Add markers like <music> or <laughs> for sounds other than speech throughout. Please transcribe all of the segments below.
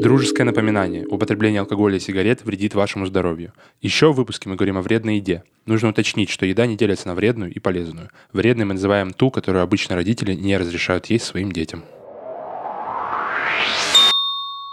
Дружеское напоминание. Употребление алкоголя и сигарет вредит вашему здоровью. Еще в выпуске мы говорим о вредной еде. Нужно уточнить, что еда не делится на вредную и полезную. Вредной мы называем ту, которую обычно родители не разрешают есть своим детям.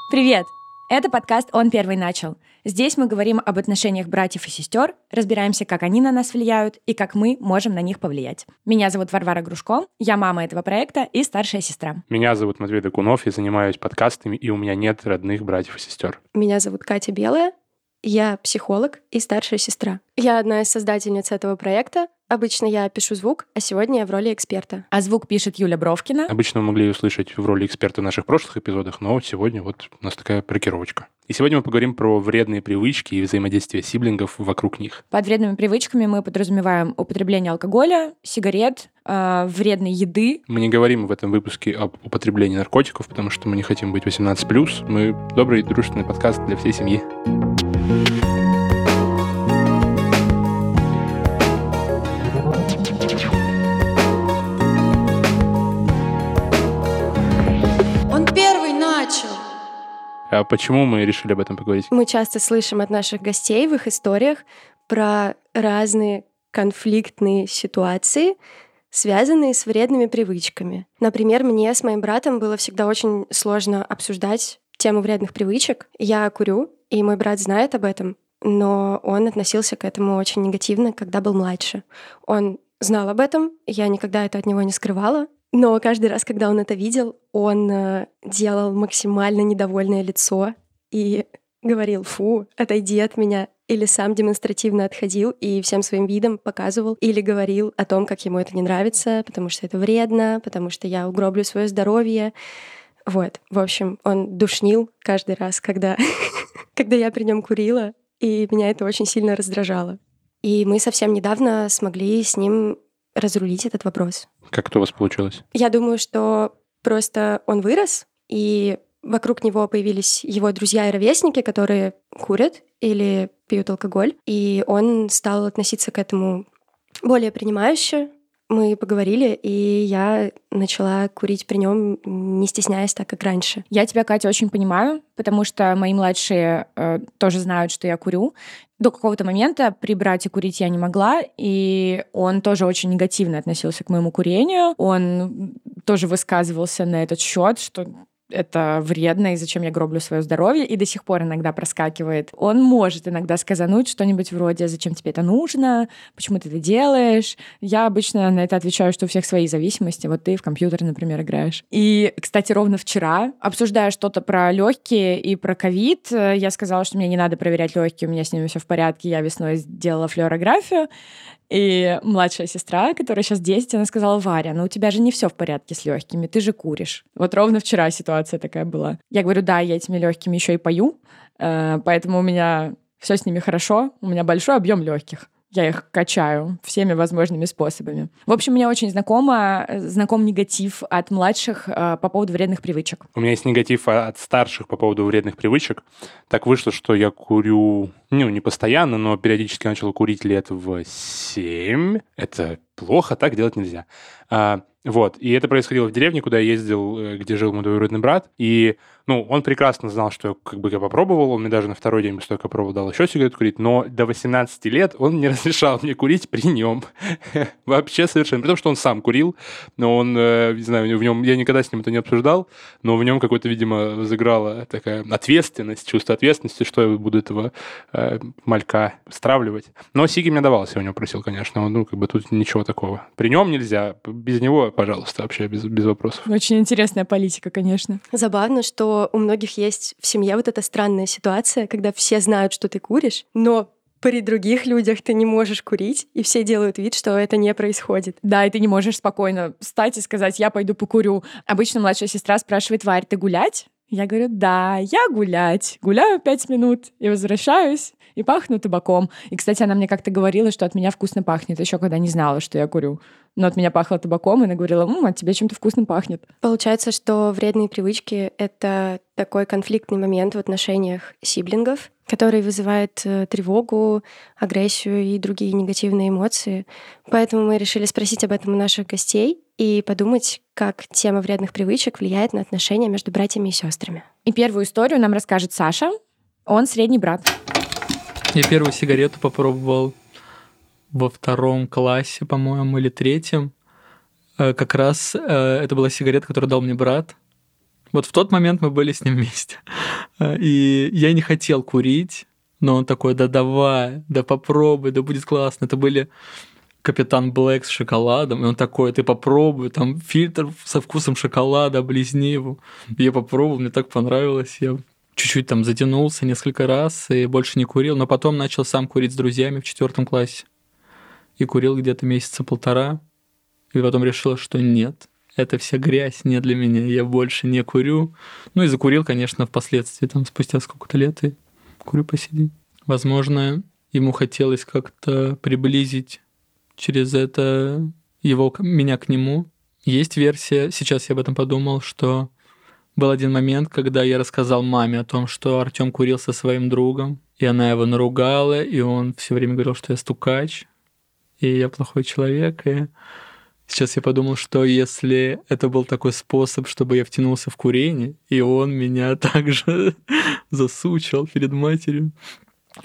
Привет! Это подкаст «Он первый начал». Здесь мы говорим об отношениях братьев и сестер, разбираемся, как они на нас влияют и как мы можем на них повлиять. Меня зовут Варвара Грушко, я мама этого проекта и старшая сестра. Меня зовут Матвей Докунов, я занимаюсь подкастами, и у меня нет родных братьев и сестер. Меня зовут Катя Белая, я психолог и старшая сестра. Я одна из создательниц этого проекта, Обычно я пишу звук, а сегодня я в роли эксперта. А звук пишет Юля Бровкина. Обычно вы могли услышать в роли эксперта в наших прошлых эпизодах, но сегодня вот у нас такая прокировочка. И сегодня мы поговорим про вредные привычки и взаимодействие сиблингов вокруг них. Под вредными привычками мы подразумеваем употребление алкоголя, сигарет, э, вредной еды. Мы не говорим в этом выпуске об употреблении наркотиков, потому что мы не хотим быть 18+. Мы добрый дружественный подкаст для всей семьи. Почему мы решили об этом поговорить? Мы часто слышим от наших гостей в их историях про разные конфликтные ситуации, связанные с вредными привычками. Например, мне с моим братом было всегда очень сложно обсуждать тему вредных привычек. Я курю, и мой брат знает об этом, но он относился к этому очень негативно, когда был младше. Он знал об этом, я никогда это от него не скрывала, но каждый раз, когда он это видел, он э, делал максимально недовольное лицо и говорил «фу, отойди от меня», или сам демонстративно отходил и всем своим видом показывал или говорил о том, как ему это не нравится, потому что это вредно, потому что я угроблю свое здоровье. Вот, в общем, он душнил каждый раз, когда, <laughs> когда я при нем курила, и меня это очень сильно раздражало. И мы совсем недавно смогли с ним разрулить этот вопрос. Как это у вас получилось? Я думаю, что просто он вырос, и вокруг него появились его друзья и ровесники, которые курят или пьют алкоголь, и он стал относиться к этому более принимающе, мы поговорили, и я начала курить при нем, не стесняясь так, как раньше. Я тебя, Катя, очень понимаю, потому что мои младшие э, тоже знают, что я курю. До какого-то момента при брате курить я не могла, и он тоже очень негативно относился к моему курению. Он тоже высказывался на этот счет, что это вредно, и зачем я гроблю свое здоровье, и до сих пор иногда проскакивает. Он может иногда сказануть что-нибудь вроде «Зачем тебе это нужно? Почему ты это делаешь?» Я обычно на это отвечаю, что у всех свои зависимости. Вот ты в компьютер, например, играешь. И, кстати, ровно вчера, обсуждая что-то про легкие и про ковид, я сказала, что мне не надо проверять легкие, у меня с ними все в порядке, я весной сделала флюорографию, и младшая сестра, которая сейчас 10, она сказала, Варя, ну у тебя же не все в порядке с легкими, ты же куришь. Вот ровно вчера ситуация такая была. Я говорю, да, я этими легкими еще и пою, э, поэтому у меня все с ними хорошо, у меня большой объем легких я их качаю всеми возможными способами. В общем, мне очень знакомо, знаком негатив от младших э, по поводу вредных привычек. У меня есть негатив от старших по поводу вредных привычек. Так вышло, что я курю, ну, не постоянно, но периодически начал курить лет в 7. Это плохо, так делать нельзя. А, вот. И это происходило в деревне, куда я ездил, э, где жил мой двоюродный брат. И, ну, он прекрасно знал, что как бы я попробовал. Он мне даже на второй день после того, как пробовал, дал еще сигарету курить. Но до 18 лет он не <laughs> разрешал мне курить при нем. <laughs> Вообще совершенно. При том, что он сам курил. Но он, э, не знаю, в нем... Я никогда с ним это не обсуждал. Но в нем какой-то, видимо, разыграла такая ответственность, чувство ответственности, что я буду этого э, малька стравливать. Но сиги мне давался, я у него просил, конечно. Ну, как бы тут ничего такого. При нем нельзя. Без него пожалуйста, вообще без, без вопросов. Очень интересная политика, конечно. Забавно, что у многих есть в семье вот эта странная ситуация, когда все знают, что ты куришь, но при других людях ты не можешь курить, и все делают вид, что это не происходит. Да, и ты не можешь спокойно встать и сказать, я пойду покурю. Обычно младшая сестра спрашивает, Варь, ты гулять? Я говорю, да, я гулять. Гуляю пять минут и возвращаюсь, и пахну табаком. И, кстати, она мне как-то говорила, что от меня вкусно пахнет, еще когда не знала, что я курю. Но от меня пахло табаком, и она говорила, М, от тебя чем-то вкусным пахнет. Получается, что вредные привычки — это такой конфликтный момент в отношениях сиблингов, который вызывает э, тревогу, агрессию и другие негативные эмоции. Поэтому мы решили спросить об этом у наших гостей, и подумать, как тема вредных привычек влияет на отношения между братьями и сестрами. И первую историю нам расскажет Саша. Он средний брат. Я первую сигарету попробовал во втором классе, по-моему, или третьем. Э, как раз э, это была сигарета, которую дал мне брат. Вот в тот момент мы были с ним вместе. Э, и я не хотел курить, но он такой, да давай, да попробуй, да будет классно. Это были Капитан Блэк с шоколадом, и он такой, ты попробуй, там фильтр со вкусом шоколада, облизни его. Я попробовал, мне так понравилось, я чуть-чуть там затянулся несколько раз и больше не курил, но потом начал сам курить с друзьями в четвертом классе. И курил где-то месяца полтора, и потом решил, что нет, это вся грязь не для меня, я больше не курю. Ну и закурил, конечно, впоследствии, там спустя сколько-то лет, и курю по сей день. Возможно, ему хотелось как-то приблизить через это его, меня к нему. Есть версия, сейчас я об этом подумал, что был один момент, когда я рассказал маме о том, что Артем курил со своим другом, и она его наругала, и он все время говорил, что я стукач, и я плохой человек, и сейчас я подумал, что если это был такой способ, чтобы я втянулся в курение, и он меня <laughs> также засучил перед матерью,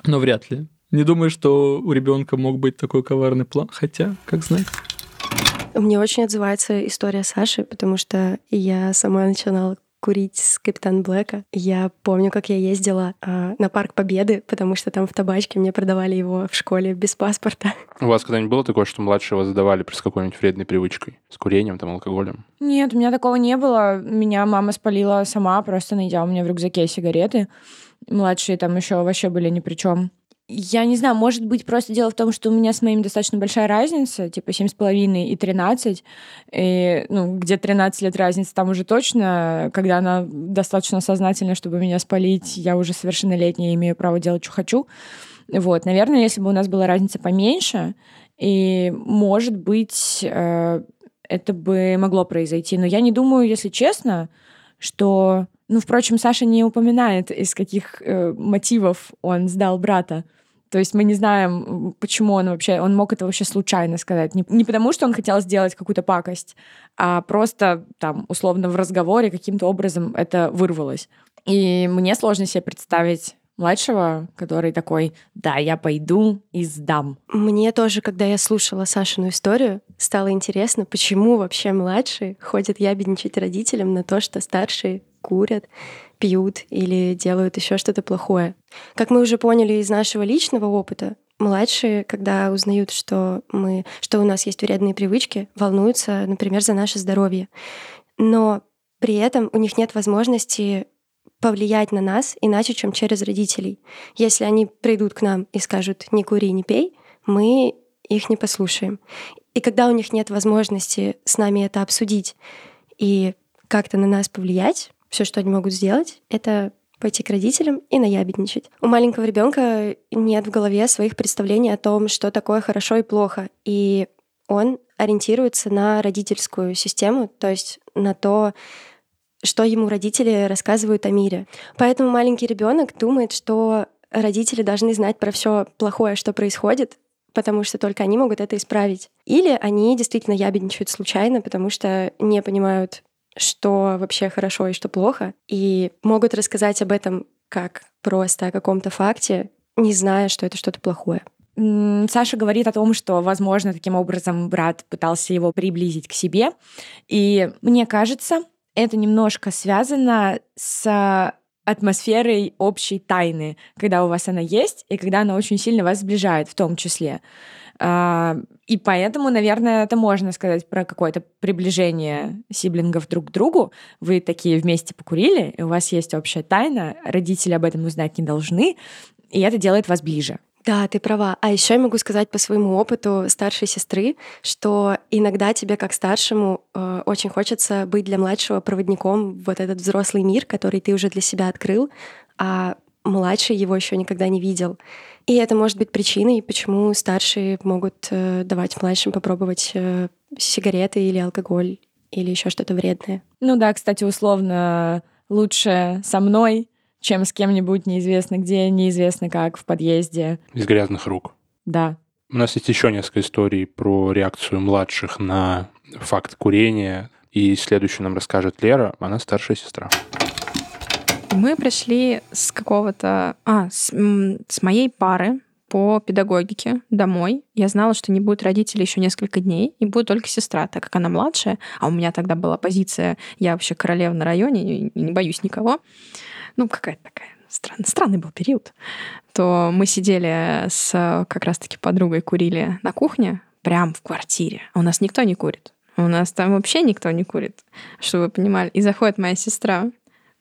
но вряд ли. Не думаю, что у ребенка мог быть такой коварный план, хотя, как знать. Мне очень отзывается история Саши, потому что я сама начинала курить с Капитан Блэка. Я помню, как я ездила э, на Парк Победы, потому что там в табачке мне продавали его в школе без паспорта. У вас когда-нибудь было такое, что младшего вас задавали с какой-нибудь вредной привычкой? С курением, там, алкоголем? Нет, у меня такого не было. Меня мама спалила сама, просто найдя у меня в рюкзаке сигареты. Младшие там еще вообще были ни при чем. Я не знаю, может быть, просто дело в том, что у меня с моим достаточно большая разница, типа 7,5 и 13. И, ну, где 13 лет разница, там уже точно, когда она достаточно сознательная, чтобы меня спалить, я уже совершеннолетняя, имею право делать, что хочу. Вот, наверное, если бы у нас была разница поменьше, и, может быть, э, это бы могло произойти. Но я не думаю, если честно, что ну, впрочем, Саша не упоминает, из каких э, мотивов он сдал брата. То есть мы не знаем, почему он вообще, он мог это вообще случайно сказать. Не, не потому, что он хотел сделать какую-то пакость, а просто там, условно, в разговоре каким-то образом это вырвалось. И мне сложно себе представить младшего, который такой, да, я пойду и сдам. Мне тоже, когда я слушала Сашину историю, стало интересно, почему вообще младшие ходят ябедничать родителям на то, что старшие курят, пьют или делают еще что-то плохое. Как мы уже поняли из нашего личного опыта, младшие, когда узнают, что мы, что у нас есть вредные привычки, волнуются, например, за наше здоровье. Но при этом у них нет возможности повлиять на нас иначе, чем через родителей. Если они придут к нам и скажут «не кури, не пей», мы их не послушаем. И когда у них нет возможности с нами это обсудить и как-то на нас повлиять, все, что они могут сделать, это пойти к родителям и наябедничать. У маленького ребенка нет в голове своих представлений о том, что такое хорошо и плохо. И он ориентируется на родительскую систему, то есть на то, что ему родители рассказывают о мире. Поэтому маленький ребенок думает, что родители должны знать про все плохое, что происходит, потому что только они могут это исправить. Или они действительно ябедничают случайно, потому что не понимают что вообще хорошо и что плохо, и могут рассказать об этом как просто о каком-то факте, не зная, что это что-то плохое. Саша говорит о том, что, возможно, таким образом брат пытался его приблизить к себе. И мне кажется, это немножко связано с атмосферой общей тайны, когда у вас она есть, и когда она очень сильно вас сближает в том числе. А, и поэтому, наверное, это можно сказать про какое-то приближение сиблингов друг к другу. Вы такие вместе покурили, и у вас есть общая тайна, родители об этом узнать не должны, и это делает вас ближе. Да, ты права. А еще я могу сказать по своему опыту старшей сестры, что иногда тебе, как старшему, э, очень хочется быть для младшего проводником в вот этот взрослый мир, который ты уже для себя открыл, а младший его еще никогда не видел. И это может быть причиной, почему старшие могут э, давать младшим попробовать э, сигареты или алкоголь или еще что-то вредное. Ну да, кстати, условно лучше со мной, чем с кем-нибудь неизвестно где, неизвестно как, в подъезде. Из грязных рук. Да. У нас есть еще несколько историй про реакцию младших на факт курения. И следующую нам расскажет Лера, она старшая сестра. Мы пришли с какого-то... А, с, с моей пары по педагогике домой. Я знала, что не будет родителей еще несколько дней, и будет только сестра, так как она младшая, а у меня тогда была позиция, я вообще королева на районе, не боюсь никого. Ну, какая-то такая странный, странный был период. То мы сидели с как раз-таки подругой, курили на кухне, прям в квартире. А у нас никто не курит. У нас там вообще никто не курит, чтобы вы понимали. И заходит моя сестра,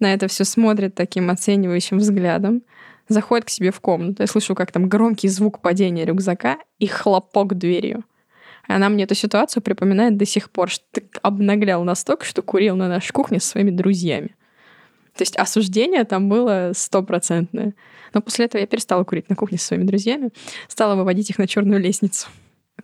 на это все смотрит таким оценивающим взглядом, заходит к себе в комнату. Я слышу, как там громкий звук падения рюкзака и хлопок дверью. Она мне эту ситуацию припоминает до сих пор, что ты обнаглял настолько, что курил на нашей кухне со своими друзьями. То есть осуждение там было стопроцентное. Но после этого я перестала курить на кухне со своими друзьями, стала выводить их на черную лестницу.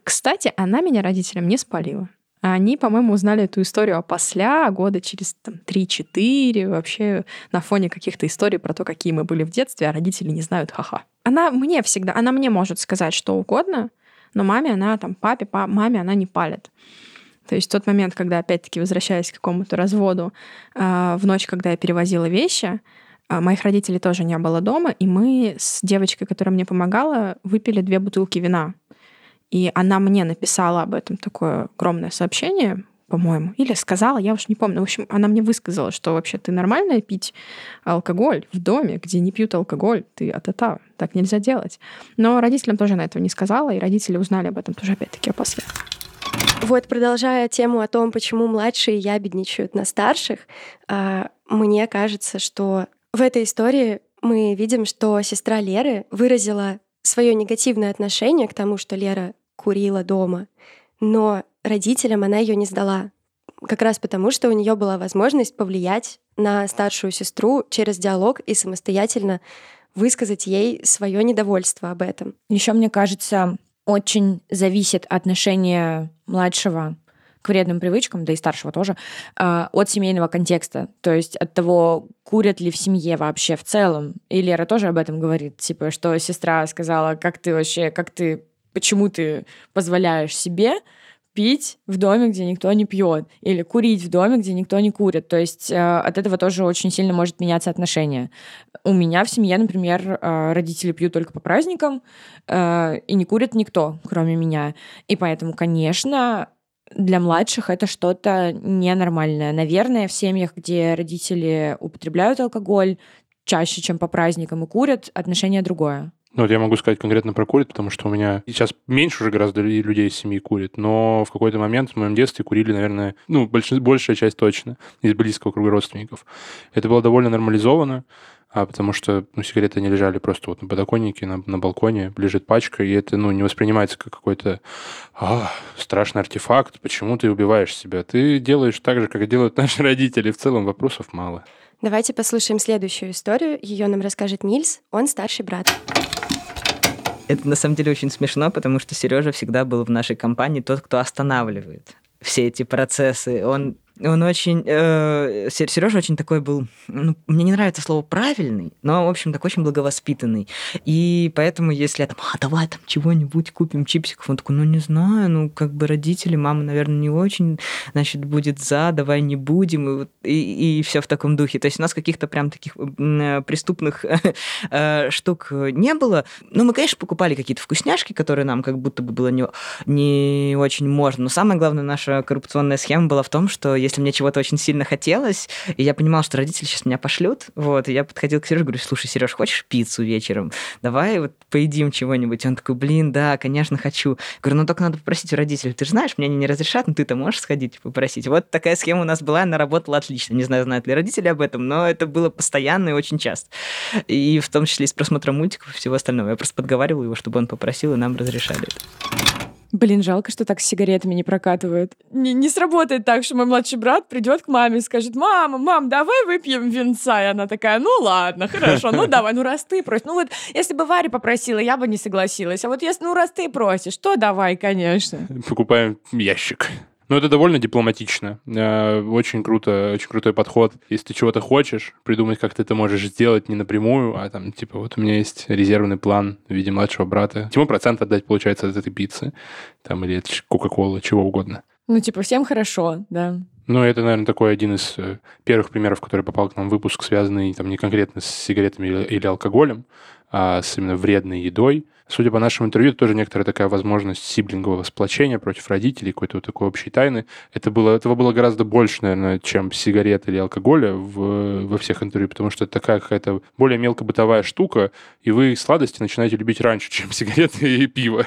Кстати, она меня родителям не спалила. Они, по-моему, узнали эту историю опосля, года через там, 3-4, вообще на фоне каких-то историй про то, какие мы были в детстве, а родители не знают, ха-ха. Она мне всегда, она мне может сказать что угодно, но маме она, там, папе, па, маме она не палит. То есть тот момент, когда, опять-таки, возвращаясь к какому-то разводу, а, в ночь, когда я перевозила вещи, а, моих родителей тоже не было дома, и мы с девочкой, которая мне помогала, выпили две бутылки вина. И она мне написала об этом такое огромное сообщение, по-моему, или сказала, я уж не помню. В общем, она мне высказала, что вообще ты нормально пить алкоголь в доме, где не пьют алкоголь, ты а-та-та, так нельзя делать. Но родителям тоже на этого не сказала, и родители узнали об этом тоже опять-таки после. Вот, продолжая тему о том, почему младшие ябедничают на старших, а, мне кажется, что в этой истории мы видим, что сестра Леры выразила свое негативное отношение к тому, что Лера курила дома, но родителям она ее не сдала. Как раз потому, что у нее была возможность повлиять на старшую сестру через диалог и самостоятельно высказать ей свое недовольство об этом. Еще мне кажется, очень зависит отношение младшего к вредным привычкам, да и старшего тоже, а, от семейного контекста. То есть от того, курят ли в семье вообще в целом. И Лера тоже об этом говорит, типа, что сестра сказала, как ты вообще, как ты, почему ты позволяешь себе пить в доме, где никто не пьет, или курить в доме, где никто не курит. То есть э, от этого тоже очень сильно может меняться отношение. У меня в семье, например, э, родители пьют только по праздникам, э, и не курит никто, кроме меня. И поэтому, конечно, для младших это что-то ненормальное. Наверное, в семьях, где родители употребляют алкоголь чаще, чем по праздникам и курят, отношение другое. Ну, вот я могу сказать конкретно про курит, потому что у меня сейчас меньше уже гораздо людей из семьи курит, но в какой-то момент в моем детстве курили, наверное, ну, больш... большая часть точно из близкого круга родственников. Это было довольно нормализовано, а потому что ну, сигареты не лежали просто вот на подоконнике, на, на балконе, лежит пачка, и это ну, не воспринимается как какой-то а, страшный артефакт, почему ты убиваешь себя. Ты делаешь так же, как делают наши родители, в целом вопросов мало. Давайте послушаем следующую историю. Ее нам расскажет Нильс, он старший брат. Это на самом деле очень смешно, потому что Сережа всегда был в нашей компании тот, кто останавливает все эти процессы. Он он очень... Э, Сережа очень такой был... Ну, мне не нравится слово «правильный», но, в общем, такой очень благовоспитанный. И поэтому, если я там, а, давай там чего-нибудь купим, чипсиков, он такой, ну, не знаю, ну, как бы родители, мама, наверное, не очень, значит, будет за, давай не будем, и, и, и все в таком духе. То есть у нас каких-то прям таких э, преступных <laughs> э, штук не было. Ну, мы, конечно, покупали какие-то вкусняшки, которые нам как будто бы было не, не очень можно. Но самое главное, наша коррупционная схема была в том, что если мне чего-то очень сильно хотелось, и я понимал, что родители сейчас меня пошлют, вот, и я подходил к Сереже, говорю, слушай, Сереж, хочешь пиццу вечером? Давай вот поедим чего-нибудь. Он такой, блин, да, конечно, хочу. Говорю, ну только надо попросить у родителей. Ты же знаешь, мне они не разрешат, но ты-то можешь сходить попросить. Вот такая схема у нас была, она работала отлично. Не знаю, знают ли родители об этом, но это было постоянно и очень часто. И в том числе и с просмотром мультиков и всего остального. Я просто подговаривал его, чтобы он попросил, и нам разрешали это. Блин, жалко, что так с сигаретами не прокатывают. Не, не сработает так, что мой младший брат придет к маме и скажет, мама, мам, давай выпьем винца. И она такая, ну ладно, хорошо, ну давай, ну раз ты просишь. Ну вот, если бы Варя попросила, я бы не согласилась. А вот если, ну раз ты просишь, то давай, конечно. Покупаем ящик. Ну, это довольно дипломатично. Э, очень круто, очень крутой подход. Если ты чего-то хочешь, придумать, как ты это можешь сделать не напрямую, а там, типа, вот у меня есть резервный план в виде младшего брата. Ему процент отдать, получается, от этой пиццы. Там, или от Кока-Колы, чего угодно. Ну, типа, всем хорошо, да. Ну, это, наверное, такой один из э, первых примеров, который попал к нам в выпуск, связанный там не конкретно с сигаретами или, или алкоголем, а с именно вредной едой. Судя по нашему интервью, это тоже некоторая такая возможность сиблингового сплочения против родителей, какой-то вот такой общей тайны. Это было, этого было гораздо больше, наверное, чем сигарет или алкоголя в, во всех интервью, потому что это такая какая-то более мелкобытовая штука, и вы сладости начинаете любить раньше, <laughs> чем сигареты и пиво.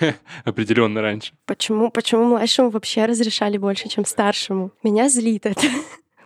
<laughs> Определенно раньше. Почему, почему младшему вообще разрешали больше, чем старшему? Меня злит это.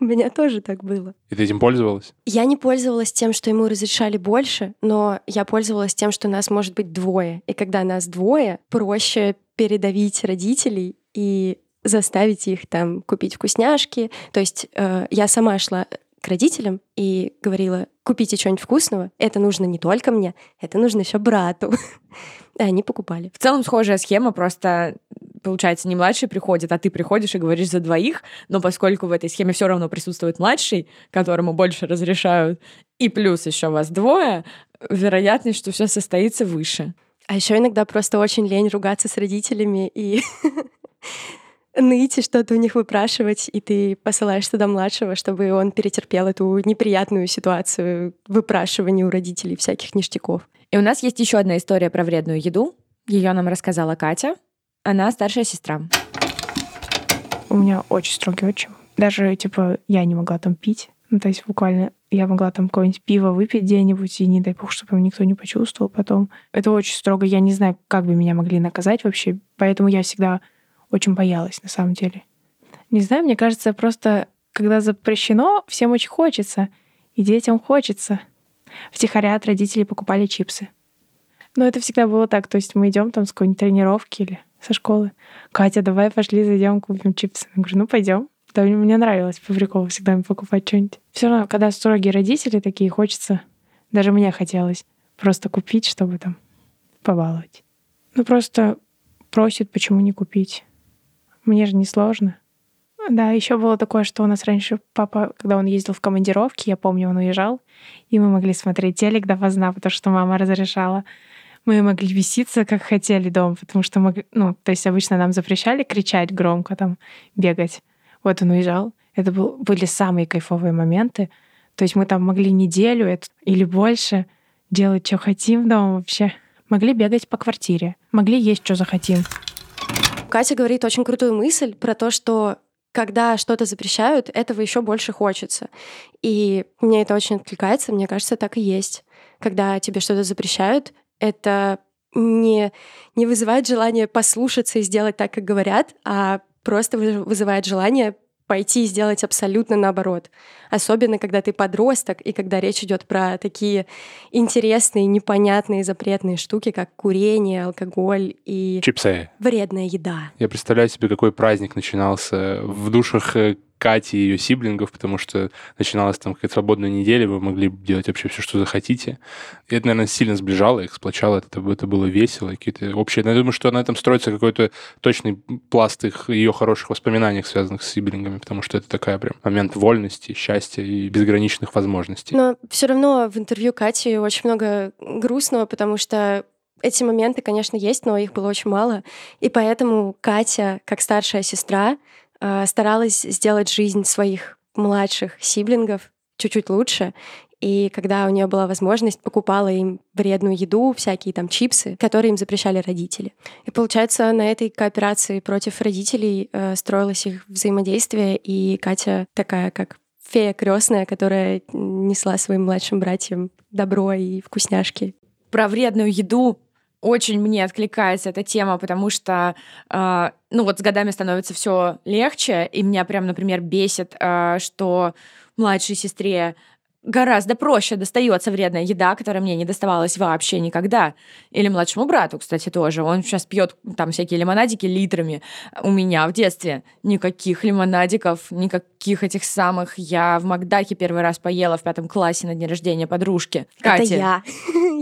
У меня тоже так было. И ты этим пользовалась? Я не пользовалась тем, что ему разрешали больше, но я пользовалась тем, что нас может быть двое. И когда нас двое, проще передавить родителей и заставить их там купить вкусняшки. То есть э, я сама шла к родителям и говорила, купите что-нибудь вкусного, это нужно не только мне, это нужно еще брату. <laughs> И они покупали. В целом схожая схема, просто получается, не младший приходит, а ты приходишь и говоришь за двоих, но поскольку в этой схеме все равно присутствует младший, которому больше разрешают, и плюс еще вас двое, вероятность, что все состоится выше. А еще иногда просто очень лень ругаться с родителями и <laughs> ныть и что-то у них выпрашивать, и ты посылаешь туда младшего, чтобы он перетерпел эту неприятную ситуацию выпрашивания у родителей всяких ништяков. И у нас есть еще одна история про вредную еду. Ее нам рассказала Катя. Она старшая сестра. У меня очень строгий отчим. Даже, типа, я не могла там пить. Ну, то есть буквально я могла там какое-нибудь пиво выпить где-нибудь, и не дай бог, чтобы никто не почувствовал потом. Это очень строго. Я не знаю, как бы меня могли наказать вообще. Поэтому я всегда очень боялась, на самом деле. Не знаю, мне кажется, просто когда запрещено, всем очень хочется. И детям хочется. Втихаря от родителей покупали чипсы. Но это всегда было так. То есть мы идем там с какой-нибудь тренировки или со школы. Катя, давай пошли зайдем, купим чипсы. Я говорю, ну пойдем. Да, мне нравилось по приколу всегда покупать что-нибудь. Все равно, когда строгие родители такие, хочется, даже мне хотелось просто купить, чтобы там побаловать. Ну просто просит, почему не купить. Мне же не сложно. Да, еще было такое, что у нас раньше папа, когда он ездил в командировки, я помню, он уезжал, и мы могли смотреть телек допоздна, потому что мама разрешала. Мы могли беситься, как хотели дома, потому что мы, ну, то есть обычно нам запрещали кричать громко, там, бегать. Вот он уезжал. Это был, были самые кайфовые моменты. То есть мы там могли неделю или больше делать, что хотим дома вообще. Могли бегать по квартире, могли есть, что захотим. Катя говорит очень крутую мысль про то, что когда что-то запрещают, этого еще больше хочется. И мне это очень откликается, мне кажется, так и есть. Когда тебе что-то запрещают, это не, не вызывает желание послушаться и сделать так, как говорят, а просто вызывает желание пойти и сделать абсолютно наоборот. Особенно, когда ты подросток, и когда речь идет про такие интересные, непонятные, запретные штуки, как курение, алкоголь и... Чипсы. Вредная еда. Я представляю себе, какой праздник начинался в душах э, Кати и ее сиблингов, потому что начиналась там какая-то свободная неделя, вы могли делать вообще все, что захотите. И это, наверное, сильно сближало их, сплочало, это, это было весело, какие-то общие... Я думаю, что на этом строится какой-то точный пласт их, ее хороших воспоминаний, связанных с сиблингами, потому что это такая прям момент вольности, счастья и безграничных возможностей. Но все равно в интервью Кати очень много грустного, потому что эти моменты, конечно, есть, но их было очень мало. И поэтому Катя, как старшая сестра, старалась сделать жизнь своих младших сиблингов чуть-чуть лучше. И когда у нее была возможность, покупала им вредную еду, всякие там чипсы, которые им запрещали родители. И получается, на этой кооперации против родителей э, строилось их взаимодействие, и Катя такая, как фея крестная, которая несла своим младшим братьям добро и вкусняшки. Про вредную еду очень мне откликается эта тема, потому что, э, ну вот с годами становится все легче, и меня прям, например, бесит, э, что младшей сестре гораздо проще достается вредная еда, которая мне не доставалась вообще никогда. Или младшему брату, кстати, тоже. Он сейчас пьет там всякие лимонадики литрами. У меня в детстве никаких лимонадиков, никаких этих самых. Я в Макдаке первый раз поела в пятом классе на день рождения подружки. Это я. <laughs>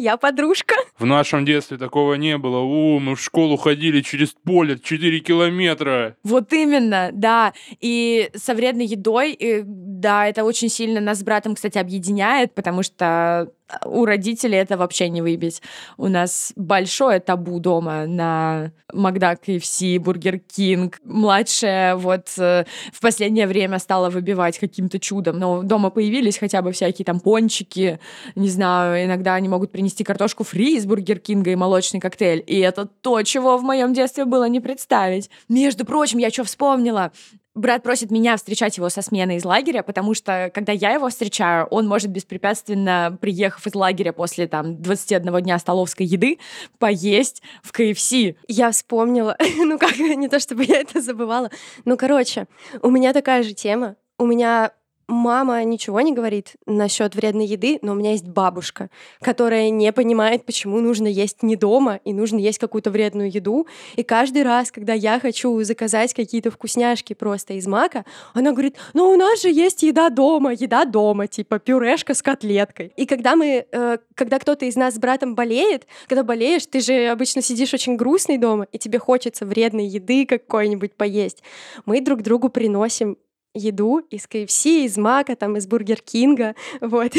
Я подружка. В нашем детстве такого не было. О, мы в школу ходили через поле 4 километра. Вот именно, да. И со вредной едой, и, да, это очень сильно нас с братом, кстати, объединяет, потому что у родителей это вообще не выбить. У нас большое табу дома на Макдак, KFC, Бургер Кинг. Младшая вот э, в последнее время стала выбивать каким-то чудом. Но дома появились хотя бы всякие там пончики, не знаю, иногда они могут принести картошку фри из Бургер Кинга и молочный коктейль. И это то, чего в моем детстве было не представить. Между прочим, я что вспомнила? Брат просит меня встречать его со смены из лагеря, потому что, когда я его встречаю, он может беспрепятственно, приехав из лагеря после там 21 дня столовской еды, поесть в KFC. Я вспомнила, <laughs> ну как, не то чтобы я это забывала. Ну, короче, у меня такая же тема. У меня мама ничего не говорит насчет вредной еды, но у меня есть бабушка, которая не понимает, почему нужно есть не дома и нужно есть какую-то вредную еду. И каждый раз, когда я хочу заказать какие-то вкусняшки просто из мака, она говорит, ну у нас же есть еда дома, еда дома, типа пюрешка с котлеткой. И когда мы, э, когда кто-то из нас с братом болеет, когда болеешь, ты же обычно сидишь очень грустный дома, и тебе хочется вредной еды какой-нибудь поесть. Мы друг другу приносим еду из KFC, из Мака, там, из Burger King'а, <laughs> вот.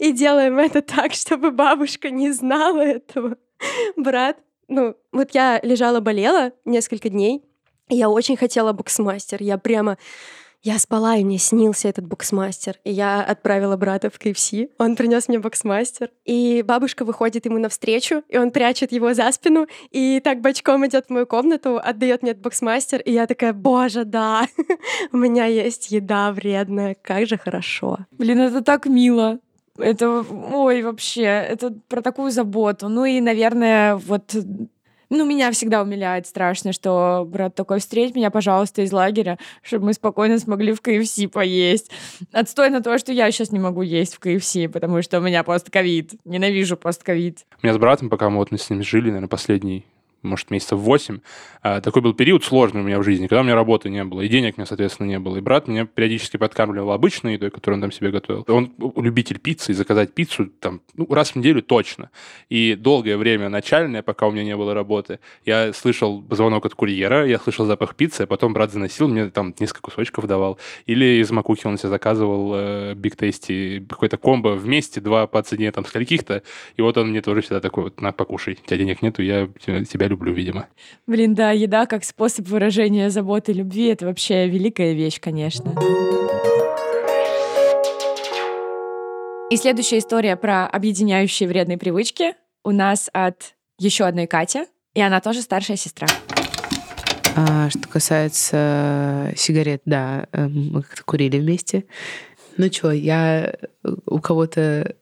И делаем это так, чтобы бабушка не знала этого. Брат, ну, вот я лежала, болела несколько дней, я очень хотела боксмастер. Я прямо я спала, и мне снился этот боксмастер. И я отправила брата в KFC. Он принес мне боксмастер. И бабушка выходит ему навстречу, и он прячет его за спину, и так бочком идет в мою комнату, отдает мне этот боксмастер, и я такая, боже, да, <laughs> у меня есть еда вредная, как же хорошо. Блин, это так мило. Это, ой, вообще, это про такую заботу. Ну и, наверное, вот ну, меня всегда умиляет страшно, что брат такой, встреть меня, пожалуйста, из лагеря, чтобы мы спокойно смогли в КФС поесть. Отстой на то, что я сейчас не могу есть в КФС, потому что у меня постковид. Ненавижу постковид. У меня с братом, пока мы вот с ним жили, наверное, последний может, месяцев 8. А, такой был период сложный у меня в жизни, когда у меня работы не было, и денег у меня, соответственно, не было. И брат меня периодически подкармливал обычной едой, которую он там себе готовил. Он любитель пиццы, и заказать пиццу там ну, раз в неделю точно. И долгое время начальное, пока у меня не было работы, я слышал звонок от курьера, я слышал запах пиццы, а потом брат заносил, мне там несколько кусочков давал. Или из макухи он себе заказывал э, Big Tasty какой-то комбо вместе, два по цене там скольких-то, и вот он мне тоже всегда такой вот, на, покушай, у тебя денег нету, я тебя люблю, видимо. Блин, да, еда как способ выражения заботы и любви — это вообще великая вещь, конечно. И следующая история про объединяющие вредные привычки у нас от еще одной Кати, и она тоже старшая сестра. А, что касается сигарет, да, э, мы как-то курили вместе. Ну что, я у кого-то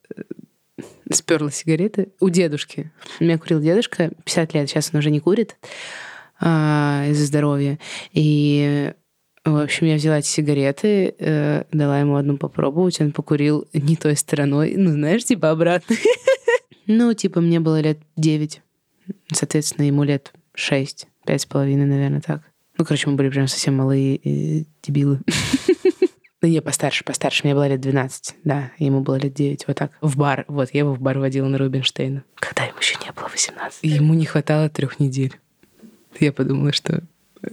сперла сигареты у дедушки. У меня курил дедушка 50 лет, сейчас он уже не курит а, из-за здоровья. И в общем, я взяла эти сигареты, э, дала ему одну попробовать, он покурил не той стороной, ну, знаешь, типа обратно. <laughs> Ну, типа, мне было лет 9, соответственно, ему лет 6, пять с половиной, наверное, так. Ну, короче, мы были прям совсем малые э, дебилы. <laughs> Ну, не, постарше, постарше. Мне было лет 12, да. Ему было лет 9, вот так. В бар. Вот, я его в бар водила на Рубинштейна. Когда ему еще не было 18. Ему не хватало трех недель. Я подумала, что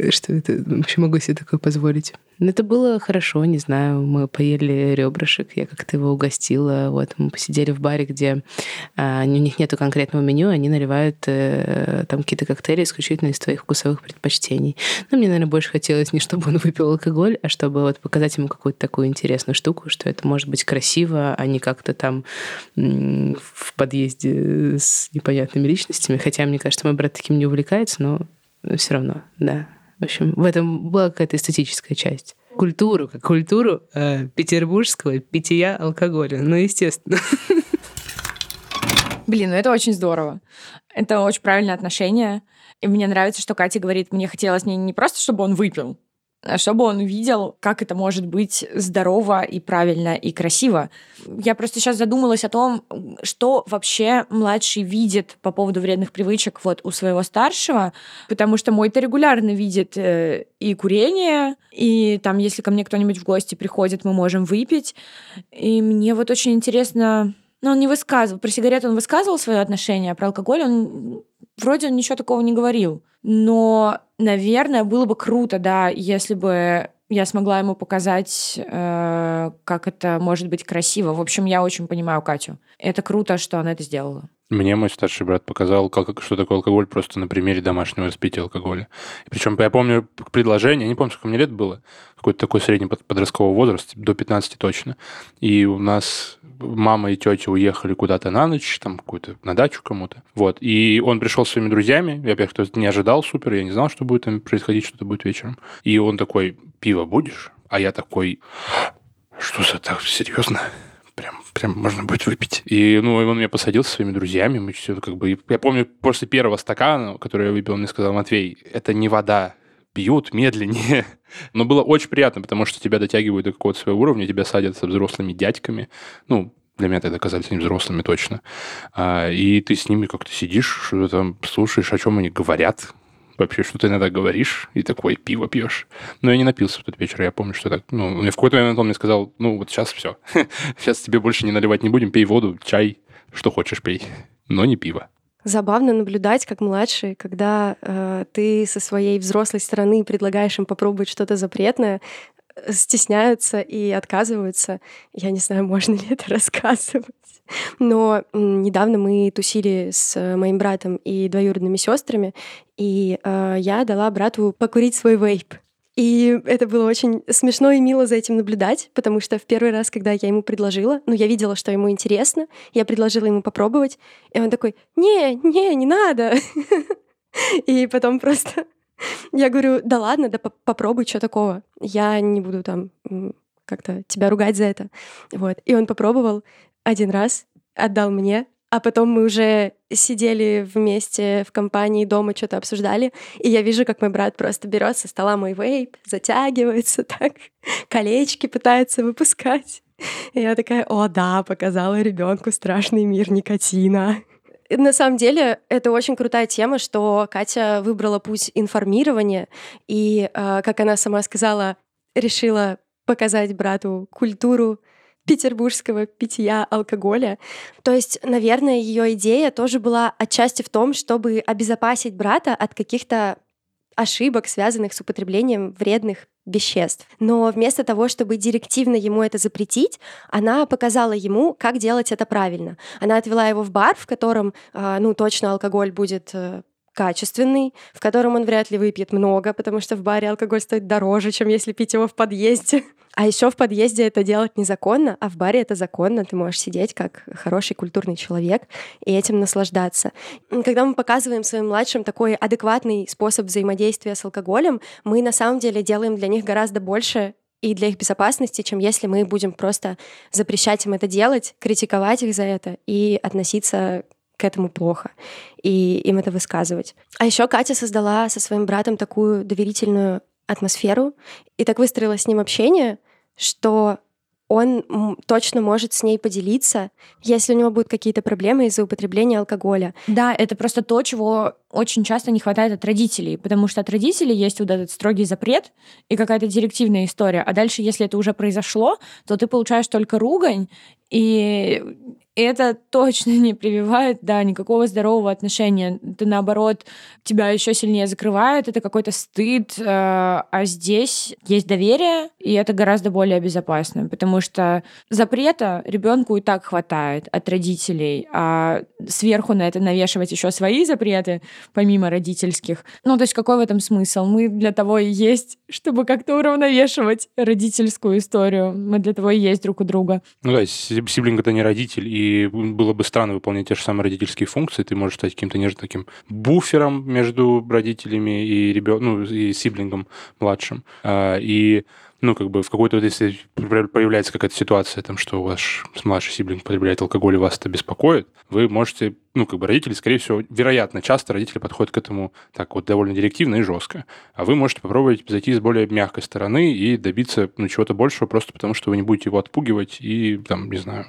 что это вообще могу себе такое позволить. Но это было хорошо, не знаю, мы поели ребрышек, я как-то его угостила, вот, мы посидели в баре, где а, у них нету конкретного меню, они наливают э, там какие-то коктейли исключительно из твоих вкусовых предпочтений. Но мне, наверное, больше хотелось не чтобы он <laughs> выпил алкоголь, а чтобы вот показать ему какую-то такую интересную штуку, что это может быть красиво, а не как-то там в подъезде с непонятными личностями. Хотя, мне кажется, мой брат таким не увлекается, но все равно, да. В общем, в этом была какая-то эстетическая часть. Культуру, как культуру э, петербургского питья алкоголя. Ну, естественно. Блин, ну это очень здорово. Это очень правильное отношение. И мне нравится, что Катя говорит, мне хотелось не, не просто, чтобы он выпил, чтобы он увидел, как это может быть здорово и правильно и красиво. Я просто сейчас задумалась о том, что вообще младший видит по поводу вредных привычек вот у своего старшего, потому что мой-то регулярно видит э, и курение, и там, если ко мне кто-нибудь в гости приходит, мы можем выпить. И мне вот очень интересно, но он не высказывал. Про сигареты он высказывал свое отношение, а про алкоголь он вроде он ничего такого не говорил. Но, наверное, было бы круто, да, если бы я смогла ему показать, э, как это может быть красиво. В общем, я очень понимаю Катю. Это круто, что она это сделала. Мне мой старший брат показал, как, что такое алкоголь просто на примере домашнего распития алкоголя. Причем я помню предложение, я не помню, сколько мне лет было, какой-то такой средний подростковый возраст, до 15 точно. И у нас мама и тетя уехали куда-то на ночь, там какую-то на дачу кому-то. Вот. И он пришел с своими друзьями. Я, во-первых, не ожидал супер, я не знал, что будет там происходить, что-то будет вечером. И он такой, пиво будешь? А я такой, что за так, серьезно? прям, прям можно будет выпить. И, ну, он меня посадил со своими друзьями, мы все как бы... Я помню, после первого стакана, который я выпил, он мне сказал, Матвей, это не вода, пьют медленнее. <laughs> Но было очень приятно, потому что тебя дотягивают до какого-то своего уровня, тебя садят со взрослыми дядьками. Ну, для меня тогда казались они взрослыми точно. А, и ты с ними как-то сидишь, что-то там слушаешь, о чем они говорят, вообще, что ты иногда говоришь, и такое пиво пьешь. Но я не напился в тот вечер, я помню, что так, ну, в какой-то момент он мне сказал, ну, вот сейчас все, сейчас <laughs> тебе больше не наливать не будем, пей воду, чай, что хочешь пей, но не пиво. Забавно наблюдать, как младший, когда э, ты со своей взрослой стороны предлагаешь им попробовать что-то запретное, стесняются и отказываются. Я не знаю, <laughs> можно ли это рассказывать. Но недавно мы тусили с моим братом и двоюродными сестрами, и э, я дала брату покурить свой вейп. И это было очень смешно и мило за этим наблюдать, потому что в первый раз, когда я ему предложила, ну, я видела, что ему интересно, я предложила ему попробовать, и он такой, не, не, не надо. <laughs> И потом просто <laughs> я говорю, да ладно, да попробуй, что такого. Я не буду там как-то тебя ругать за это. Вот. И он попробовал один раз, отдал мне, а потом мы уже сидели вместе в компании дома, что-то обсуждали, и я вижу, как мой брат просто берет со стола мой вейп, затягивается <laughs> так, колечки пытается выпускать. И я такая, о да, показала ребенку страшный мир никотина. На самом деле, это очень крутая тема, что Катя выбрала путь информирования, и, э, как она сама сказала, решила показать брату культуру петербургского питья алкоголя. То есть, наверное, ее идея тоже была отчасти в том, чтобы обезопасить брата от каких-то ошибок, связанных с употреблением вредных веществ. Но вместо того, чтобы директивно ему это запретить, она показала ему, как делать это правильно. Она отвела его в бар, в котором, а, ну, точно алкоголь будет э, качественный, в котором он вряд ли выпьет много, потому что в баре алкоголь стоит дороже, чем если пить его в подъезде. А еще в подъезде это делать незаконно, а в баре это законно. Ты можешь сидеть как хороший культурный человек и этим наслаждаться. Когда мы показываем своим младшим такой адекватный способ взаимодействия с алкоголем, мы на самом деле делаем для них гораздо больше и для их безопасности, чем если мы будем просто запрещать им это делать, критиковать их за это и относиться к этому плохо, и им это высказывать. А еще Катя создала со своим братом такую доверительную атмосферу и так выстроила с ним общение, что он точно может с ней поделиться, если у него будут какие-то проблемы из-за употребления алкоголя. Да, это просто то, чего очень часто не хватает от родителей, потому что от родителей есть вот этот строгий запрет и какая-то директивная история. А дальше, если это уже произошло, то ты получаешь только ругань, и это точно не прививает, да, никакого здорового отношения. Это наоборот тебя еще сильнее закрывает, это какой-то стыд, э, а здесь есть доверие, и это гораздо более безопасно, потому что запрета ребенку и так хватает от родителей, а сверху на это навешивать еще свои запреты, помимо родительских. Ну, то есть какой в этом смысл? Мы для того и есть, чтобы как-то уравновешивать родительскую историю. Мы для того и есть друг у друга. Ну да, сиблинг это не родитель, и было бы странно выполнять те же самые родительские функции. Ты можешь стать каким-то нежно таким буфером между родителями и ребенком, ну, и сиблингом младшим. А, и ну, как бы в какой-то, если появляется какая-то ситуация, там, что ваш младший сиблинг потребляет алкоголь, и вас это беспокоит, вы можете, ну, как бы родители, скорее всего, вероятно, часто родители подходят к этому так вот довольно директивно и жестко. А вы можете попробовать зайти с более мягкой стороны и добиться, ну, чего-то большего, просто потому что вы не будете его отпугивать и, там, не знаю,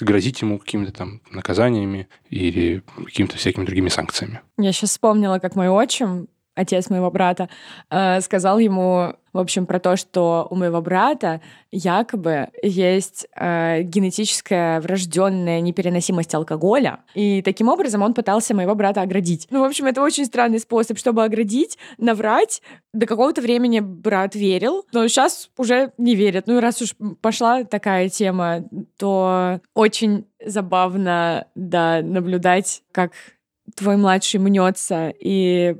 грозить ему какими-то там наказаниями или какими-то всякими другими санкциями. Я сейчас вспомнила, как мой отчим отец моего брата, э, сказал ему, в общем, про то, что у моего брата якобы есть э, генетическая врожденная непереносимость алкоголя, и таким образом он пытался моего брата оградить. Ну, в общем, это очень странный способ, чтобы оградить, наврать. До какого-то времени брат верил, но сейчас уже не верит. Ну раз уж пошла такая тема, то очень забавно, да, наблюдать, как твой младший мнется и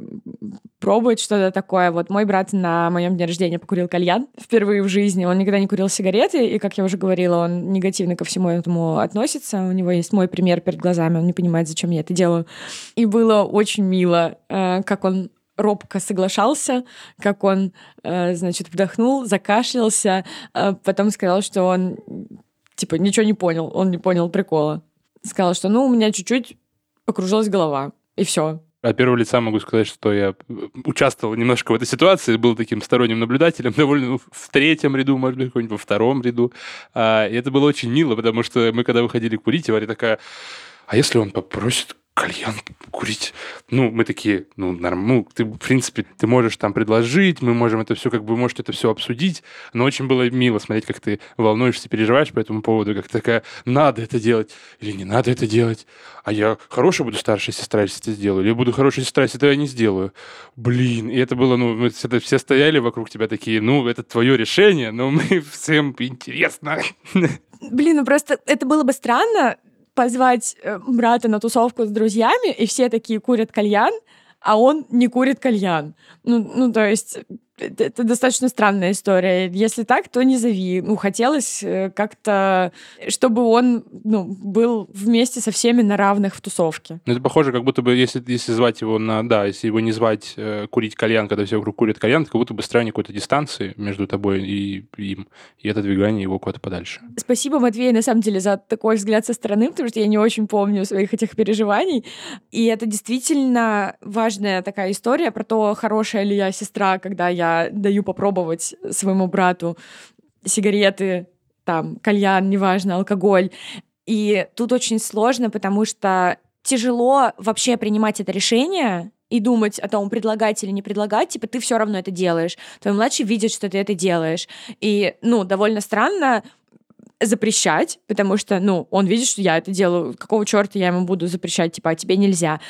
пробовать что-то такое. Вот мой брат на моем дне рождения покурил кальян впервые в жизни. Он никогда не курил сигареты, и, как я уже говорила, он негативно ко всему этому относится. У него есть мой пример перед глазами, он не понимает, зачем я это делаю. И было очень мило, э, как он робко соглашался, как он, э, значит, вдохнул, закашлялся, э, потом сказал, что он, типа, ничего не понял, он не понял прикола. Сказал, что, ну, у меня чуть-чуть покружилась голова, и все. От первого лица могу сказать, что я участвовал немножко в этой ситуации, был таким сторонним наблюдателем, <laughs> довольно ну, в третьем ряду, может быть, какой-нибудь во втором ряду. А, и это было очень мило, потому что мы, когда выходили курить, Варя такая, а если он попросит кальян курить. Ну, мы такие, ну, норм, ну, ты, в принципе, ты можешь там предложить, мы можем это все, как бы, можете это все обсудить, но очень было мило смотреть, как ты волнуешься, переживаешь по этому поводу, как такая, надо это делать или не надо это делать, а я хорошая буду старшая сестра, если это сделаю, или буду хорошая сестра, если это я не сделаю. Блин, и это было, ну, мы все стояли вокруг тебя такие, ну, это твое решение, но мы <laughs> всем интересно. Блин, ну просто это было бы странно, позвать э, брата на тусовку с друзьями, и все такие курят кальян, а он не курит кальян. Ну, ну то есть это достаточно странная история. Если так, то не зови. Ну, хотелось э, как-то, чтобы он ну, был вместе со всеми на равных в тусовке. Ну, это похоже, как будто бы, если, если звать его на... Да, если его не звать э, курить кальян, когда все вокруг курят кальян, как будто бы строение какой-то дистанции между тобой и им. И это двигание его куда-то подальше. Спасибо, Матвей, на самом деле, за такой взгляд со стороны, потому что я не очень помню своих этих переживаний. И это действительно важная такая история про то, хорошая ли я сестра, когда я даю попробовать своему брату сигареты, там, кальян, неважно, алкоголь. И тут очень сложно, потому что тяжело вообще принимать это решение и думать о том, предлагать или не предлагать, типа ты все равно это делаешь. Твой младший видит, что ты это делаешь. И, ну, довольно странно запрещать, потому что, ну, он видит, что я это делаю, какого черта я ему буду запрещать, типа, а тебе нельзя.